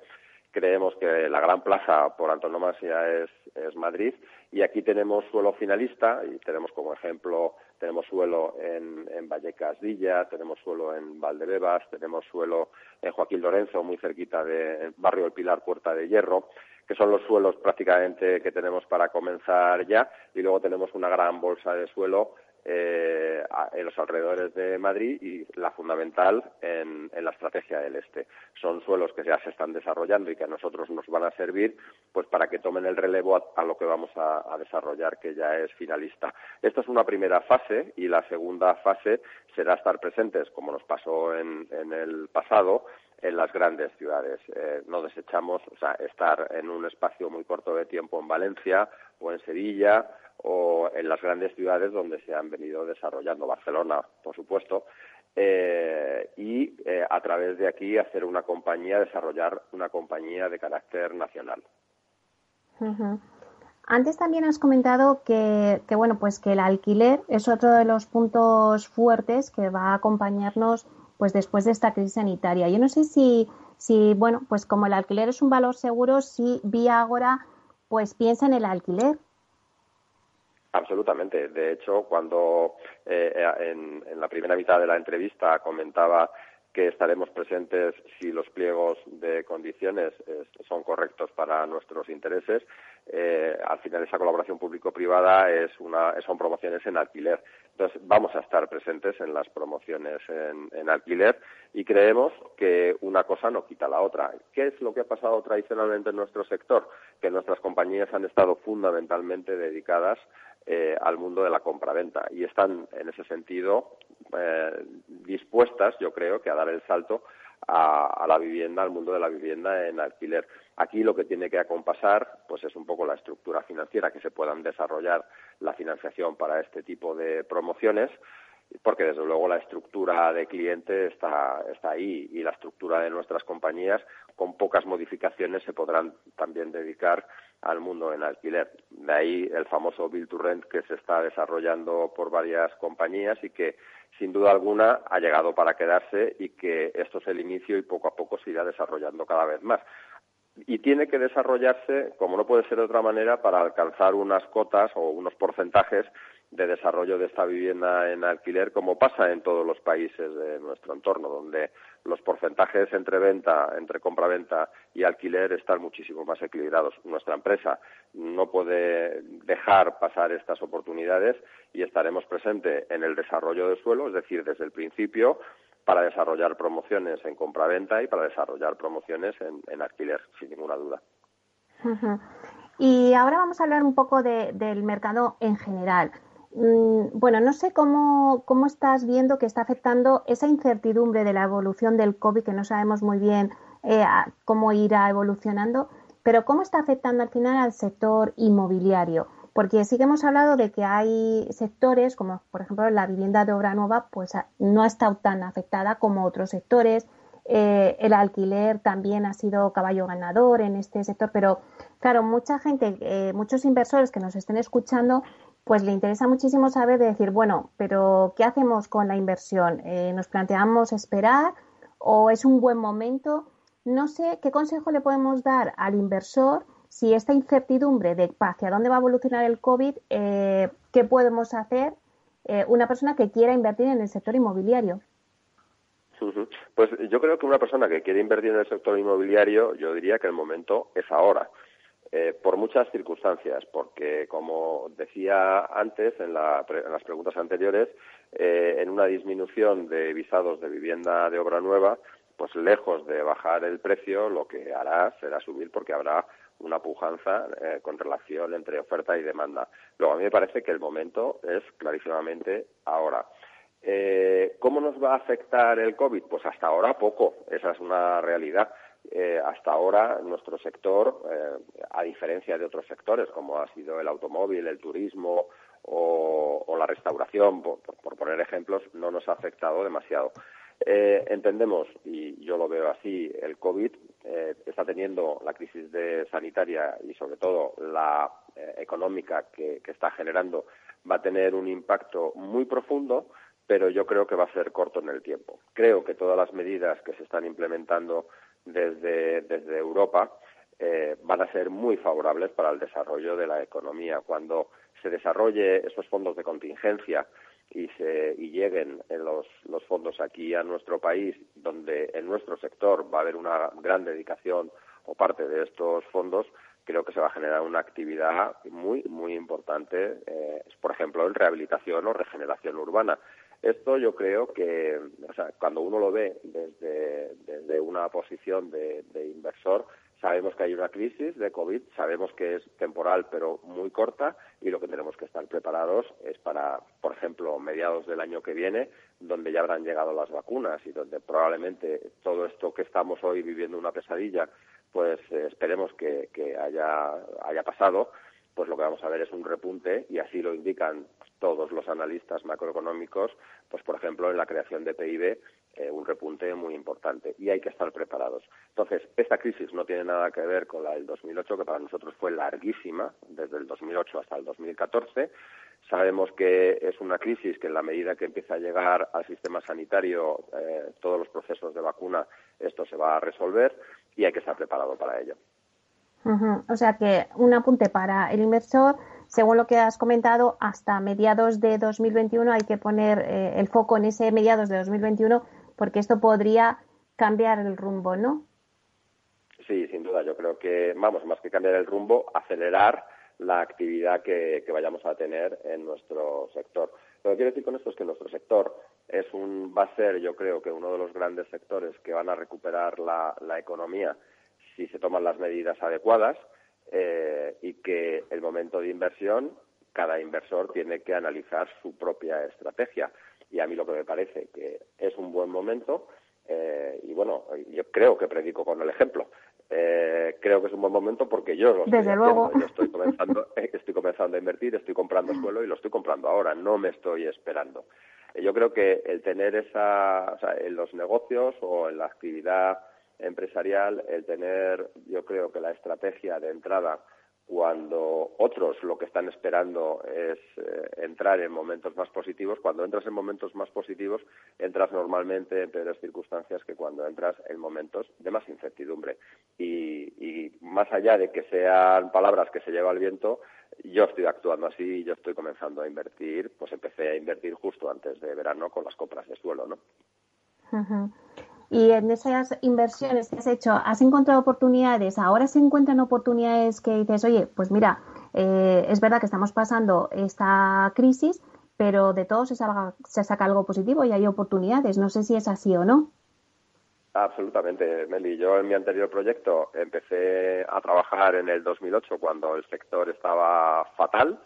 creemos que la gran plaza por antonomasia es, es Madrid y aquí tenemos suelo finalista y tenemos como ejemplo tenemos suelo en, en Vallecas Villa, tenemos suelo en Valdebebas, tenemos suelo en Joaquín Lorenzo, muy cerquita de Barrio del Pilar, Puerta de Hierro, que son los suelos prácticamente que tenemos para comenzar ya, y luego tenemos una gran bolsa de suelo eh, en los alrededores de Madrid y la fundamental en, la estrategia del este. Son suelos que ya se están desarrollando y que a nosotros nos van a servir pues para que tomen el relevo a, lo que vamos a, desarrollar, que ya es finalista. Esta es una primera fase y la segunda fase será estar presentes, como nos pasó en, el pasado, en las grandes ciudades. Eh, no desechamos o sea, estar en un espacio muy corto de tiempo en Valencia o en Sevilla o en las grandes ciudades donde se han venido desarrollando, Barcelona, por supuesto, eh, y eh, a través de aquí hacer una compañía, desarrollar una compañía de carácter nacional. Antes también has comentado que, bueno, pues que el alquiler es otro de los puntos fuertes que va a acompañarnos pues después de esta crisis sanitaria. Yo no sé si, si bueno, pues como el alquiler es un valor seguro, si Vía Agora pues piensa en el alquiler Absolutamente. De hecho, cuando eh, en, la primera mitad de la entrevista comentaba que estaremos presentes si los pliegos de condiciones eh, son correctos para nuestros intereses. Eh, al final esa colaboración público-privada es una, son promociones en alquiler. Entonces vamos a estar presentes en las promociones en, alquiler y creemos que una cosa no quita la otra. ¿Qué es lo que ha pasado tradicionalmente en nuestro sector? Que nuestras compañías han estado fundamentalmente dedicadas eh, al mundo de la compraventa y están en ese sentido eh, dispuestas, yo creo, que a dar el salto a, la vivienda, al mundo de la vivienda en alquiler. Aquí lo que tiene que acompasar, pues es un poco la estructura financiera, que se puedan desarrollar la financiación para este tipo de promociones, porque desde luego la estructura de cliente está, está ahí y la estructura de nuestras compañías, con pocas modificaciones, se podrán también dedicar al mundo en alquiler. De ahí el famoso Bill to Rent que se está desarrollando por varias compañías y que sin duda alguna ha llegado para quedarse y que esto es el inicio y poco a poco se irá desarrollando cada vez más. Y tiene que desarrollarse, como no puede ser de otra manera, para alcanzar unas cotas o unos porcentajes de desarrollo de esta vivienda en alquiler, como pasa en todos los países de nuestro entorno, donde los porcentajes entre venta, entre compra-venta y alquiler están muchísimo más equilibrados. Nuestra empresa no puede dejar pasar estas oportunidades y estaremos presentes en el desarrollo del suelo, es decir, desde el principio, para desarrollar promociones en compra-venta y para desarrollar promociones en, alquiler, sin ninguna duda. Y ahora vamos a hablar un poco del mercado en general. Mm, bueno, no sé cómo, cómo estás viendo que está afectando esa incertidumbre de la evolución del COVID, que no sabemos muy bien eh, cómo irá evolucionando, pero cómo está afectando al final al sector inmobiliario. Porque sí que hemos hablado de que hay sectores, como por ejemplo la vivienda de obra nueva, pues no ha estado tan afectada como otros sectores. Eh, el alquiler también ha sido caballo ganador en este sector, pero claro, mucha gente, eh, muchos inversores que nos estén escuchando, pues le interesa muchísimo saber de decir, bueno, pero ¿qué hacemos con la inversión? Eh, ¿Nos planteamos esperar o es un buen momento? No sé qué consejo le podemos dar al inversor si esta incertidumbre de hacia dónde va a evolucionar el COVID, eh, ¿qué podemos hacer eh, una persona que quiera invertir en el sector inmobiliario? Pues yo creo que una persona que quiere invertir en el sector inmobiliario, yo diría que el momento es ahora. Eh, por muchas circunstancias, porque como decía antes en, las preguntas anteriores, eh, en una disminución de visados de vivienda de obra nueva, pues lejos de bajar el precio, lo que hará será subir porque habrá una pujanza eh, con relación entre oferta y demanda. Luego, a mí me parece que el momento es clarísimamente ahora. ¿Cómo nos va a afectar el COVID? Pues hasta ahora poco, esa es una realidad eh, hasta ahora nuestro sector, a diferencia de otros sectores como ha sido el automóvil, el turismo o, la restauración, por, poner ejemplos, no nos ha afectado demasiado. Eh, entendemos, y yo lo veo así, el COVID eh, está teniendo la crisis de sanitaria y sobre todo la eh, económica que, está generando va a tener un impacto muy profundo, pero yo creo que va a ser corto en el tiempo. Creo que todas las medidas que se están implementando desde, desde Europa van a ser muy favorables para el desarrollo de la economía. Cuando se desarrolle esos fondos de contingencia y, se, y lleguen los, los fondos aquí a nuestro país, donde en nuestro sector va a haber una gran dedicación o parte de estos fondos, creo que se va a generar una actividad muy, muy importante, eh, por ejemplo, en rehabilitación o regeneración urbana. Esto yo creo que, o sea, cuando uno lo ve desde, desde una posición de, inversor, Sabemos que hay una crisis de COVID, sabemos que es temporal pero muy corta y lo que tenemos que estar preparados es para, por ejemplo, mediados del año que viene, donde ya habrán llegado las vacunas y donde probablemente todo esto que estamos hoy viviendo una pesadilla, pues eh, esperemos que, haya, haya pasado, pues lo que vamos a ver es un repunte y así lo indican todos los analistas macroeconómicos, pues por ejemplo en la creación de PIB eh, un repunte muy importante y hay que estar preparados. Entonces, esta crisis no tiene nada que ver con la del 2008, que para nosotros fue larguísima, desde el 2008 hasta el 2014. Sabemos que es una crisis que en la medida que empieza a llegar al sistema sanitario eh, todos los procesos de vacuna, esto se va a resolver y hay que estar preparado para ello. O sea que un apunte para el inversor, según lo que has comentado, hasta mediados de 2021 hay que poner eh, el foco en ese mediados de 2021 porque esto podría cambiar el rumbo, ¿no? Sí, sin duda. Yo creo que, vamos, más que cambiar el rumbo, acelerar la actividad que, vayamos a tener en nuestro sector. Lo que quiero decir con esto es que nuestro sector es un, va a ser, yo creo que uno de los grandes sectores que van a recuperar la, economía si se toman las medidas adecuadas eh, y que el momento de inversión, cada inversor tiene que analizar su propia estrategia y a mí lo que me parece que es un buen momento eh, y bueno, yo creo que predico con el ejemplo. Eh, creo que es un buen momento porque yo lo estoy Desde luego. Yo estoy comenzando, estoy comenzando a invertir, estoy comprando suelo y lo estoy comprando ahora, no me estoy esperando. Eh, yo creo que el tener esa, o sea, en los negocios o en la actividad empresarial, el tener, yo creo que la estrategia de entrada cuando otros lo que están esperando es eh, entrar en momentos más positivos, cuando entras en momentos más positivos, entras normalmente en peores circunstancias que cuando entras en momentos de más incertidumbre. Y, y más allá de que sean palabras que se lleva el viento, yo estoy actuando así, yo estoy comenzando a invertir, pues empecé a invertir justo antes de verano con las compras de suelo, ¿no? Y en esas inversiones que has hecho, ¿has encontrado oportunidades? Ahora se encuentran oportunidades que dices, oye, pues mira, eh, es verdad que estamos pasando esta crisis, pero de todo se, se saca algo positivo y hay oportunidades. No sé si es así o no. Absolutamente, Meli. Yo en mi anterior proyecto empecé a trabajar en el 2008 cuando el sector estaba fatal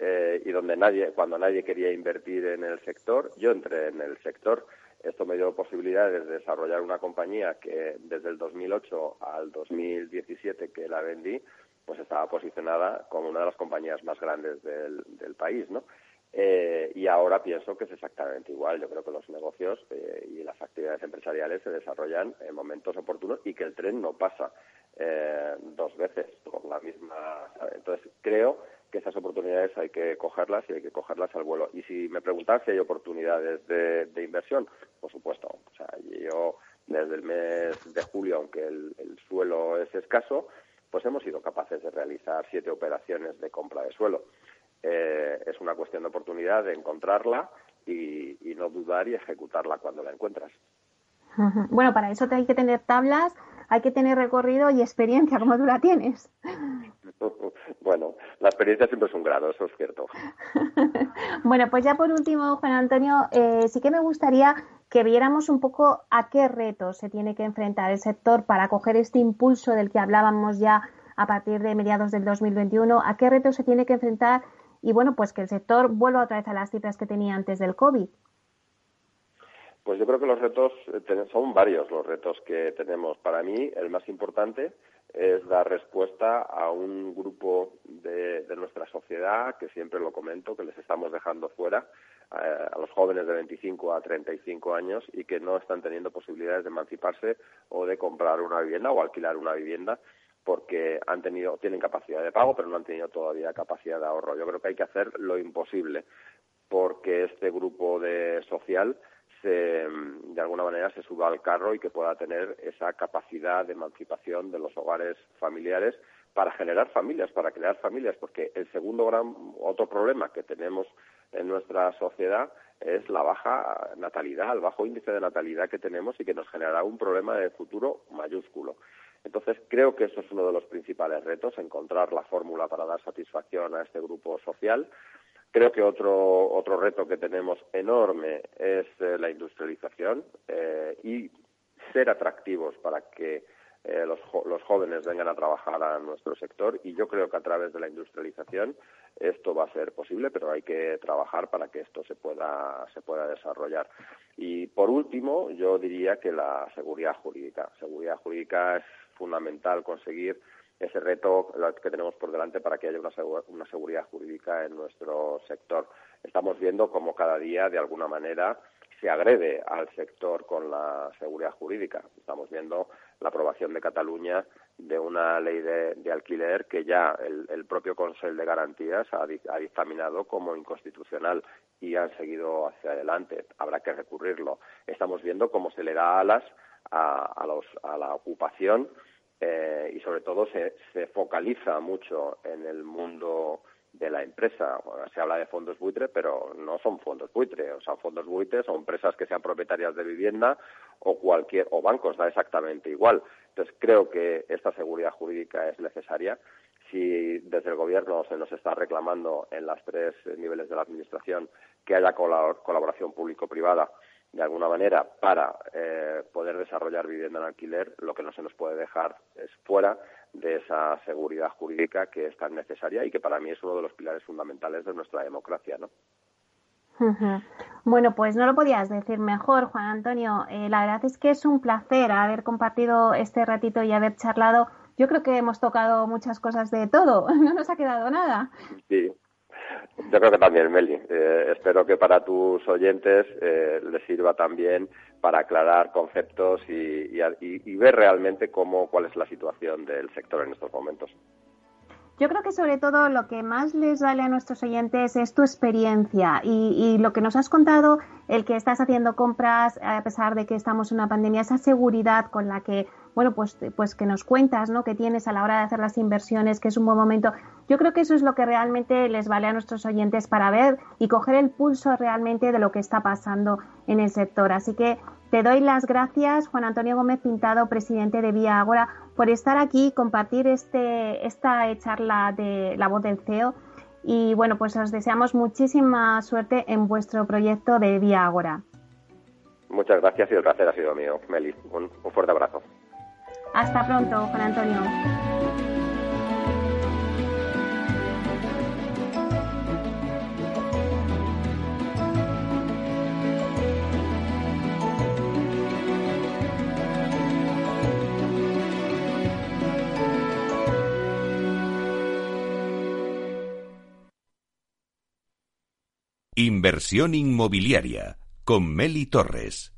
eh, y donde nadie, cuando nadie quería invertir en el sector. Yo entré en el sector esto me dio posibilidades de desarrollar una compañía que desde el 2008 al 2017 que la vendí, pues estaba posicionada como una de las compañías más grandes del, país, ¿no? Eh, y ahora pienso que es exactamente igual. Yo creo que los negocios eh, y las actividades empresariales se desarrollan en momentos oportunos y que el tren no pasa eh, dos veces por la misma. Entonces creo que esas oportunidades hay que cogerlas y hay que cogerlas al vuelo. Y si me preguntas si hay oportunidades de, inversión, por supuesto. O sea, yo desde el mes de julio, aunque el, suelo es escaso, pues hemos sido capaces de realizar siete operaciones de compra de suelo. Eh, es una cuestión de oportunidad de encontrarla y, y no dudar y ejecutarla cuando la encuentras. Bueno, para eso hay que tener tablas, hay que tener recorrido y experiencia, como tú la tienes. Bueno, la experiencia siempre es un grado, eso es cierto. bueno, pues ya por último, Juan Antonio, eh, sí que me gustaría que viéramos un poco a qué retos se tiene que enfrentar el sector para coger este impulso del que hablábamos ya a partir de mediados del 2021, a qué retos se tiene que enfrentar y bueno, pues que el sector vuelva otra vez a las cifras que tenía antes del COVID. Pues yo creo que los retos eh, son varios los retos que tenemos. Para mí, el más importante es dar respuesta a un grupo de, nuestra sociedad, que siempre lo comento, que les estamos dejando fuera, eh, a los jóvenes de 25 a 35 años y que no están teniendo posibilidades de emanciparse o de comprar una vivienda o alquilar una vivienda porque han tenido, tienen capacidad de pago, pero no han tenido todavía capacidad de ahorro. Yo creo que hay que hacer lo imposible porque este grupo de social se, de alguna manera se suba al carro y que pueda tener esa capacidad de emancipación de los hogares familiares para generar familias, para crear familias, porque el segundo gran otro problema que tenemos en nuestra sociedad es la baja natalidad, el bajo índice de natalidad que tenemos y que nos generará un problema de futuro mayúsculo. Entonces, creo que eso es uno de los principales retos, encontrar la fórmula para dar satisfacción a este grupo social. Creo que otro, otro reto que tenemos enorme es eh, la industrialización eh, y ser atractivos para que eh, los, los, jóvenes vengan a trabajar a nuestro sector y yo creo que a través de la industrialización esto va a ser posible, pero hay que trabajar para que esto se pueda, se pueda desarrollar. Y por último, yo diría que la seguridad jurídica. Seguridad jurídica es fundamental conseguir ese reto que tenemos por delante para que haya una, seguridad jurídica en nuestro sector. Estamos viendo cómo cada día, de alguna manera, se agrede al sector con la seguridad jurídica. Estamos viendo la aprobación de Cataluña de una ley de, alquiler que ya el, propio Consejo de Garantías ha, dictaminado como inconstitucional y han seguido hacia adelante. Habrá que recurrirlo. Estamos viendo cómo se le da alas a, los, a la ocupación eh, y sobre todo se, se focaliza mucho en el mundo de la empresa. se habla de fondos buitre, pero no son fondos buitre. O sea, fondos buitre son empresas que sean propietarias de vivienda o cualquier o bancos, da exactamente igual. Entonces, creo que esta seguridad jurídica es necesaria. Si desde el Gobierno se nos está reclamando en los tres niveles de la Administración que haya colaboración público-privada de alguna manera para eh, poder desarrollar vivienda en alquiler, lo que no se nos puede dejar es fuera de esa seguridad jurídica que es tan necesaria y que para mí es uno de los pilares fundamentales de nuestra democracia, ¿no? Bueno, pues no lo podías decir mejor, Juan Antonio. Eh, la verdad es que es un placer haber compartido este ratito y haber charlado. Yo creo que hemos tocado muchas cosas de todo, no nos ha quedado nada. Sí, yo creo que también, Meli. Eh, espero que para tus oyentes eh, les sirva también para aclarar conceptos y, ver realmente cómo, cuál es la situación del sector en estos momentos. Yo creo que sobre todo lo que más les vale a nuestros oyentes es tu experiencia y, y, lo que nos has contado, el que estás haciendo compras a pesar de que estamos en una pandemia, esa seguridad con la que bueno, pues, pues que nos cuentas, ¿no? Que tienes a la hora de hacer las inversiones, que es un buen momento. Yo creo que eso es lo que realmente les vale a nuestros oyentes para ver y coger el pulso realmente de lo que está pasando en el sector. Así que te doy las gracias, Juan Antonio Gómez Pintado, presidente de Vía Agora, por estar aquí compartir este, esta charla de la voz del CEO. Y bueno, pues os deseamos muchísima suerte en vuestro proyecto de Vía Agora. Muchas gracias y el placer ha sido mío, Meli. un fuerte abrazo. Hasta pronto, Juan Antonio. Inversión inmobiliaria con Meli Torres.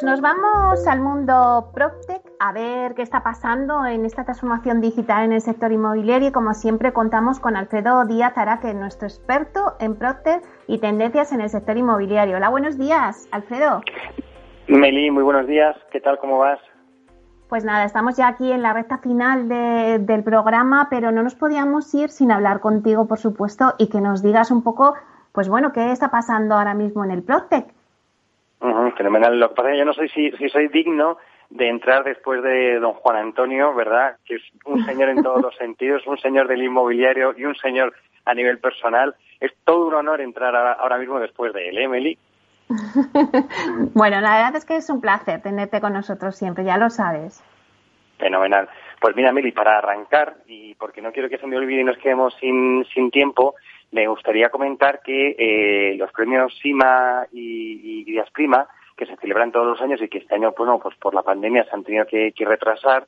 Pues nos vamos al mundo PropTech a ver qué está pasando en esta transformación digital en el sector inmobiliario y como siempre contamos con Alfredo Díaz Araque, nuestro experto en PropTech y tendencias en el sector inmobiliario. Hola, buenos días, Alfredo. Meli, muy buenos días. ¿Qué tal? ¿Cómo vas? Pues nada, estamos ya aquí en la recta final del programa, pero no nos podíamos ir sin hablar contigo, por supuesto, y que nos digas un poco, pues bueno, qué está pasando ahora mismo en el PropTech fenomenal. Lo que pasa es que yo no sé si, si soy digno de entrar después de don Juan Antonio, ¿verdad? Que es un señor en todos los sentidos, un señor del inmobiliario y un señor a nivel personal. Es todo un honor entrar ahora mismo después de él, Emily. bueno, la verdad es que es un placer tenerte con nosotros siempre, ya lo sabes. Fenomenal. Pues mira, Emily, para arrancar, y porque no quiero que se me olvide y nos quedemos sin, sin tiempo, me gustaría comentar que eh, los premios SIMA y, y Prima, que se celebran todos los años y que este año, bueno, pues por la pandemia se han tenido que, retrasar,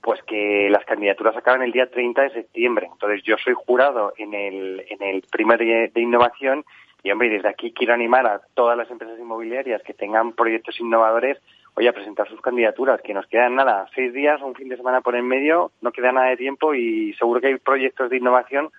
pues que las candidaturas acaban el día 30 de septiembre. Entonces yo soy jurado en el, en el primer de, de innovación y, hombre, desde aquí quiero animar a todas las empresas inmobiliarias que tengan proyectos innovadores oye, a presentar sus candidaturas, que nos quedan nada, seis días, un fin de semana por en medio, no queda nada de tiempo y seguro que hay proyectos de innovación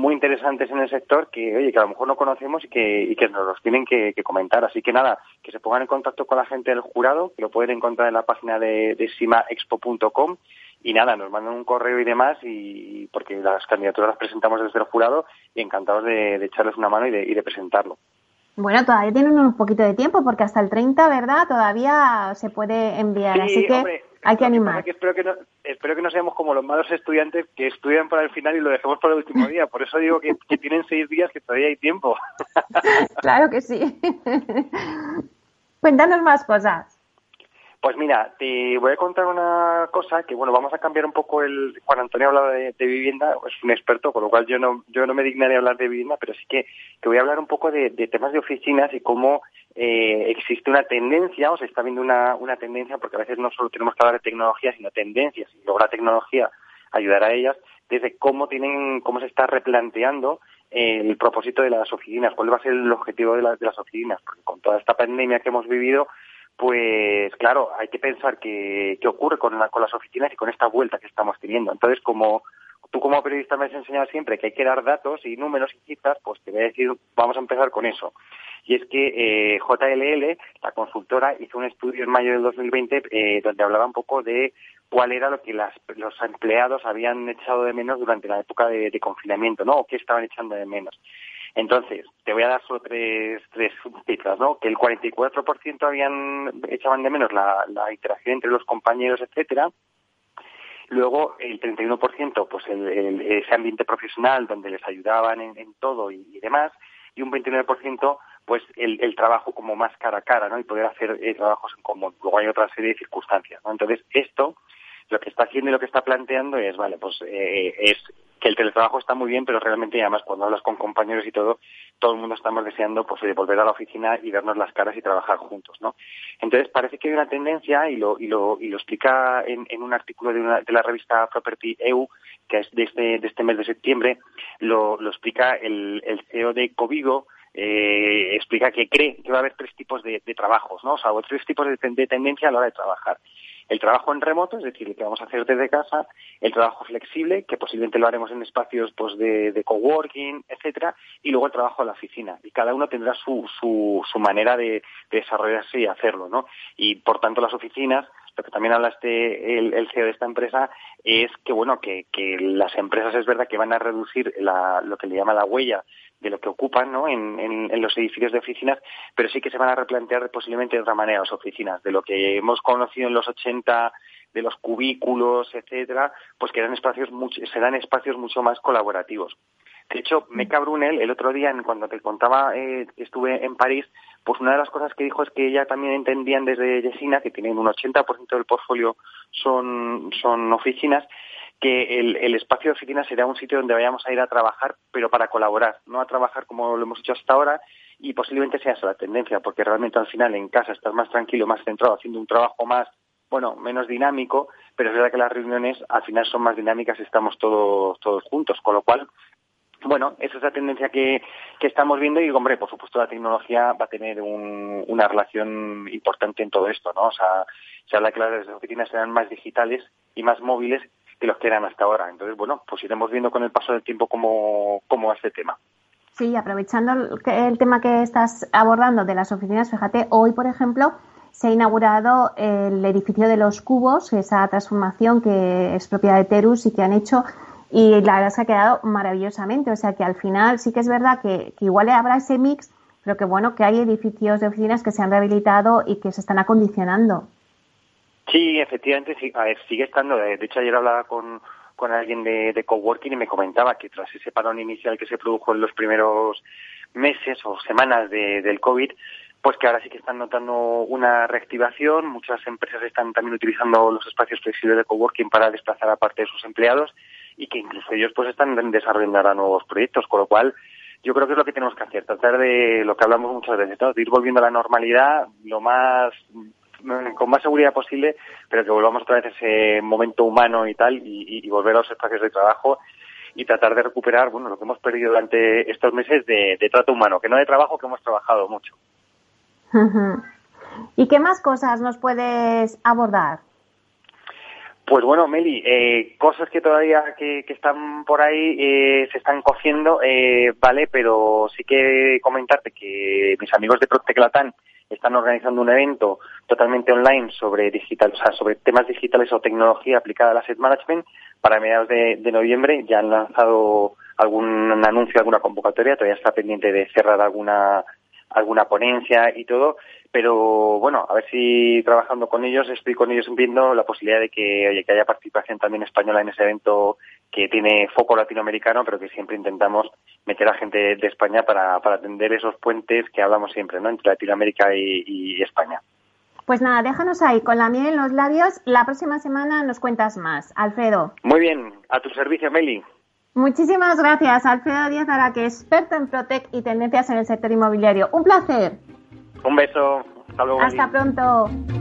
muy interesantes en el sector que, oye, que a lo mejor no conocemos y que, y que nos los tienen que, comentar. Así que nada, que se pongan en contacto con la gente del jurado, que lo pueden encontrar en la página de, de simaexpo.com y nada, nos mandan un correo y demás y porque las candidaturas las presentamos desde el jurado y encantados de, echarles una mano y de, y de presentarlo. Bueno, todavía tienen un poquito de tiempo porque hasta el 30, ¿verdad? Todavía se puede enviar, así que hay que animar. espero, que no, espero que no seamos como los malos estudiantes que estudian para el final y lo dejemos para el último día. Por eso digo que, que tienen seis días que todavía hay tiempo. claro que sí. Cuéntanos más cosas. Pues mira, te voy a contar una cosa que, bueno, vamos a cambiar un poco el... Juan Antonio hablaba de, de vivienda, es un experto, con lo cual yo no, yo no me dignaré hablar de vivienda, pero sí que, que voy a hablar un poco de, temas de oficinas y cómo eh, existe una tendencia, o se está viendo una, una tendencia, porque a veces no solo tenemos que hablar de tecnología, sino tendencias, y luego la tecnología ayudará a ellas, desde cómo tienen, cómo se está replanteando el propósito de las oficinas, cuál va a ser el objetivo de, de las oficinas, porque con toda esta pandemia que hemos vivido, pues claro, hay que pensar qué, ocurre con, con las oficinas y con esta vuelta que estamos teniendo. Entonces, como tú como periodista me has enseñado siempre que hay que dar datos y números y cifras, pues te voy a decir, vamos a empezar con eso. Y es que eh, JLL, la consultora, hizo un estudio en mayo del 2020 eh, donde hablaba un poco de cuál era lo que las, los empleados habían echado de menos durante la época de, de confinamiento, ¿no? O qué estaban echando de menos. Entonces, te voy a dar solo tres, tres cifras, ¿no? Que el 44% habían, echaban de menos la, la interacción entre los compañeros, etcétera. Luego, el 31%, pues el, ese ambiente profesional donde les ayudaban en, todo y, demás. Y un 29%, pues el, el, trabajo como más cara a cara, ¿no? Y poder hacer eh, trabajos en común. Luego hay otra serie de circunstancias, ¿no? Entonces, esto lo que está haciendo y lo que está planteando es, vale, pues eh, es que el teletrabajo está muy bien, pero realmente además cuando hablas con compañeros y todo, todo el mundo estamos deseando pues volver a la oficina y vernos las caras y trabajar juntos, ¿no? Entonces parece que hay una tendencia y lo y lo y lo explica en, en un artículo de, una, de la revista Property EU que es de este de este mes de septiembre lo, lo explica el, CEO de Covigo eh, explica que cree que va a haber tres tipos de, trabajos, ¿no? O sea, o tres tipos de tendencia a la hora de trabajar el trabajo en remoto, es decir, el que vamos a hacer desde casa, el trabajo flexible, que posiblemente lo haremos en espacios pues, de, coworking, etcétera, y luego el trabajo en la oficina. Y cada uno tendrá su, su, su manera de, desarrollarse y hacerlo, ¿no? Y por tanto las oficinas lo que también habla este, el, el, CEO de esta empresa es que bueno que, que las empresas es verdad que van a reducir la, lo que le llama la huella de lo que ocupan ¿no? en, en, los edificios de oficinas, pero sí que se van a replantear posiblemente de otra manera las oficinas, de lo que hemos conocido en los 80 de los cubículos, etcétera, pues que eran espacios mucho, serán espacios mucho más colaborativos. De hecho, Meca Brunel, el otro día, cuando te contaba eh, que estuve en París, pues una de las cosas que dijo es que ella también entendían desde Yesina, que tienen un 80% del portfolio son, son oficinas, que el, el, espacio de oficina será un sitio donde vayamos a ir a trabajar, pero para colaborar, no a trabajar como lo hemos hecho hasta ahora y posiblemente sea esa la tendencia, porque realmente al final en casa estás más tranquilo, más centrado, haciendo un trabajo más, bueno, menos dinámico, pero es verdad que las reuniones al final son más dinámicas y estamos todos, todos juntos, con lo cual bueno, esa es la tendencia que, que, estamos viendo y, hombre, por supuesto la tecnología va a tener un, una relación importante en todo esto, ¿no? O sea, se habla que las oficinas serán más digitales y más móviles que los que eran hasta ahora. Entonces, bueno, pues iremos viendo con el paso del tiempo cómo, cómo va este tema. Sí, aprovechando el, tema que estás abordando de las oficinas, fíjate, hoy, por ejemplo, se ha inaugurado el edificio de los cubos, esa transformación que es propiedad de Terus y que han hecho, y la verdad es que ha quedado maravillosamente. O sea que al final sí que es verdad que, que igual habrá ese mix, pero que bueno, que hay edificios de oficinas que se han rehabilitado y que se están acondicionando. Sí, efectivamente, sí, a ver, sigue estando. De hecho, ayer hablaba con, con alguien de, de coworking y me comentaba que tras ese parón inicial que se produjo en los primeros meses o semanas de, del COVID, pues que ahora sí que están notando una reactivación. Muchas empresas están también utilizando los espacios flexibles de coworking para desplazar a parte de sus empleados y que incluso ellos pues están desarrollando ahora nuevos proyectos, con lo cual yo creo que es lo que tenemos que hacer, tratar de lo que hablamos muchas veces, de ir volviendo a la normalidad lo más con más seguridad posible, pero que volvamos otra vez a ese momento humano y tal, y, volver a los espacios de trabajo y tratar de recuperar bueno lo que hemos perdido durante estos meses de, trato humano, que no de trabajo, que hemos trabajado mucho. ¿Y qué más cosas nos puedes abordar? Pues bueno, Meli, eh, cosas que todavía que, están por ahí eh, se están cociendo, eh, vale, pero sí que comentarte que mis amigos de Proteclatán están organizando un evento totalmente online sobre digital, o sea, sobre temas digitales o tecnología aplicada al asset management para mediados de, noviembre. Ya han lanzado algún anuncio, alguna convocatoria, todavía está pendiente de cerrar alguna alguna ponencia y todo, pero bueno, a ver si trabajando con ellos, estoy con ellos viendo la posibilidad de que, oye, que haya participación también española en ese evento que tiene foco latinoamericano, pero que siempre intentamos meter a gente de España para, para atender esos puentes que hablamos siempre, ¿no? Entre Latinoamérica y, España. Pues nada, déjanos ahí con la miel en los labios. La próxima semana nos cuentas más. Alfredo. Muy bien, a tu servicio, Meli. Muchísimas gracias, Alfredo Díaz Araque, experto en Protec y tendencias en el sector inmobiliario. Un placer. Un beso. Hasta luego. Hasta pronto.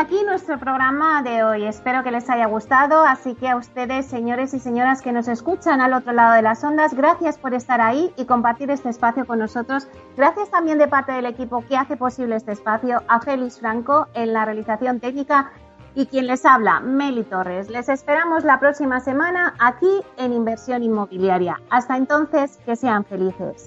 Aquí nuestro programa de hoy. Espero que les haya gustado. Así que a ustedes, señores y señoras que nos escuchan al otro lado de las ondas, gracias por estar ahí y compartir este espacio con nosotros. Gracias también de parte del equipo que hace posible este espacio, a Félix Franco en la realización técnica y quien les habla, Meli Torres. Les esperamos la próxima semana aquí en Inversión Inmobiliaria. Hasta entonces, que sean felices.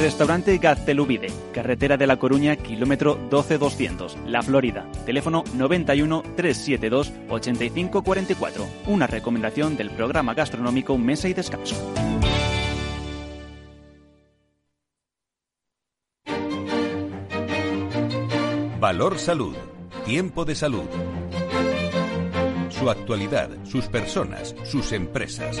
Restaurante Gaztelubide, carretera de La Coruña, kilómetro 12200, La Florida. Teléfono 91 372 8544. Una recomendación del programa gastronómico Mesa y Descanso. Valor Salud. Tiempo de salud. Su actualidad, sus personas, sus empresas.